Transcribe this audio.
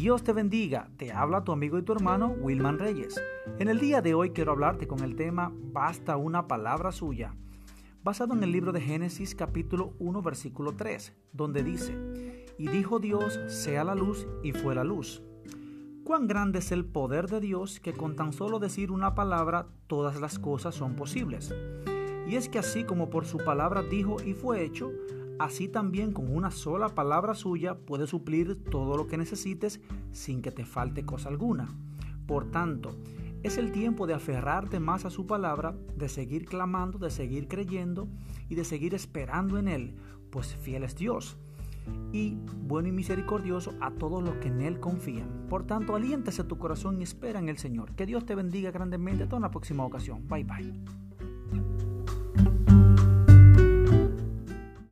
Dios te bendiga, te habla tu amigo y tu hermano Wilman Reyes. En el día de hoy quiero hablarte con el tema Basta una palabra suya, basado en el libro de Génesis capítulo 1 versículo 3, donde dice, Y dijo Dios, sea la luz, y fue la luz. Cuán grande es el poder de Dios que con tan solo decir una palabra todas las cosas son posibles. Y es que así como por su palabra dijo y fue hecho, así también con una sola palabra suya puede suplir todo lo que necesites sin que te falte cosa alguna. Por tanto, es el tiempo de aferrarte más a su palabra, de seguir clamando, de seguir creyendo y de seguir esperando en Él, pues fiel es Dios y bueno y misericordioso a todos los que en Él confían. Por tanto, aliéntese tu corazón y espera en el Señor. Que Dios te bendiga grandemente. Hasta una próxima ocasión. Bye bye.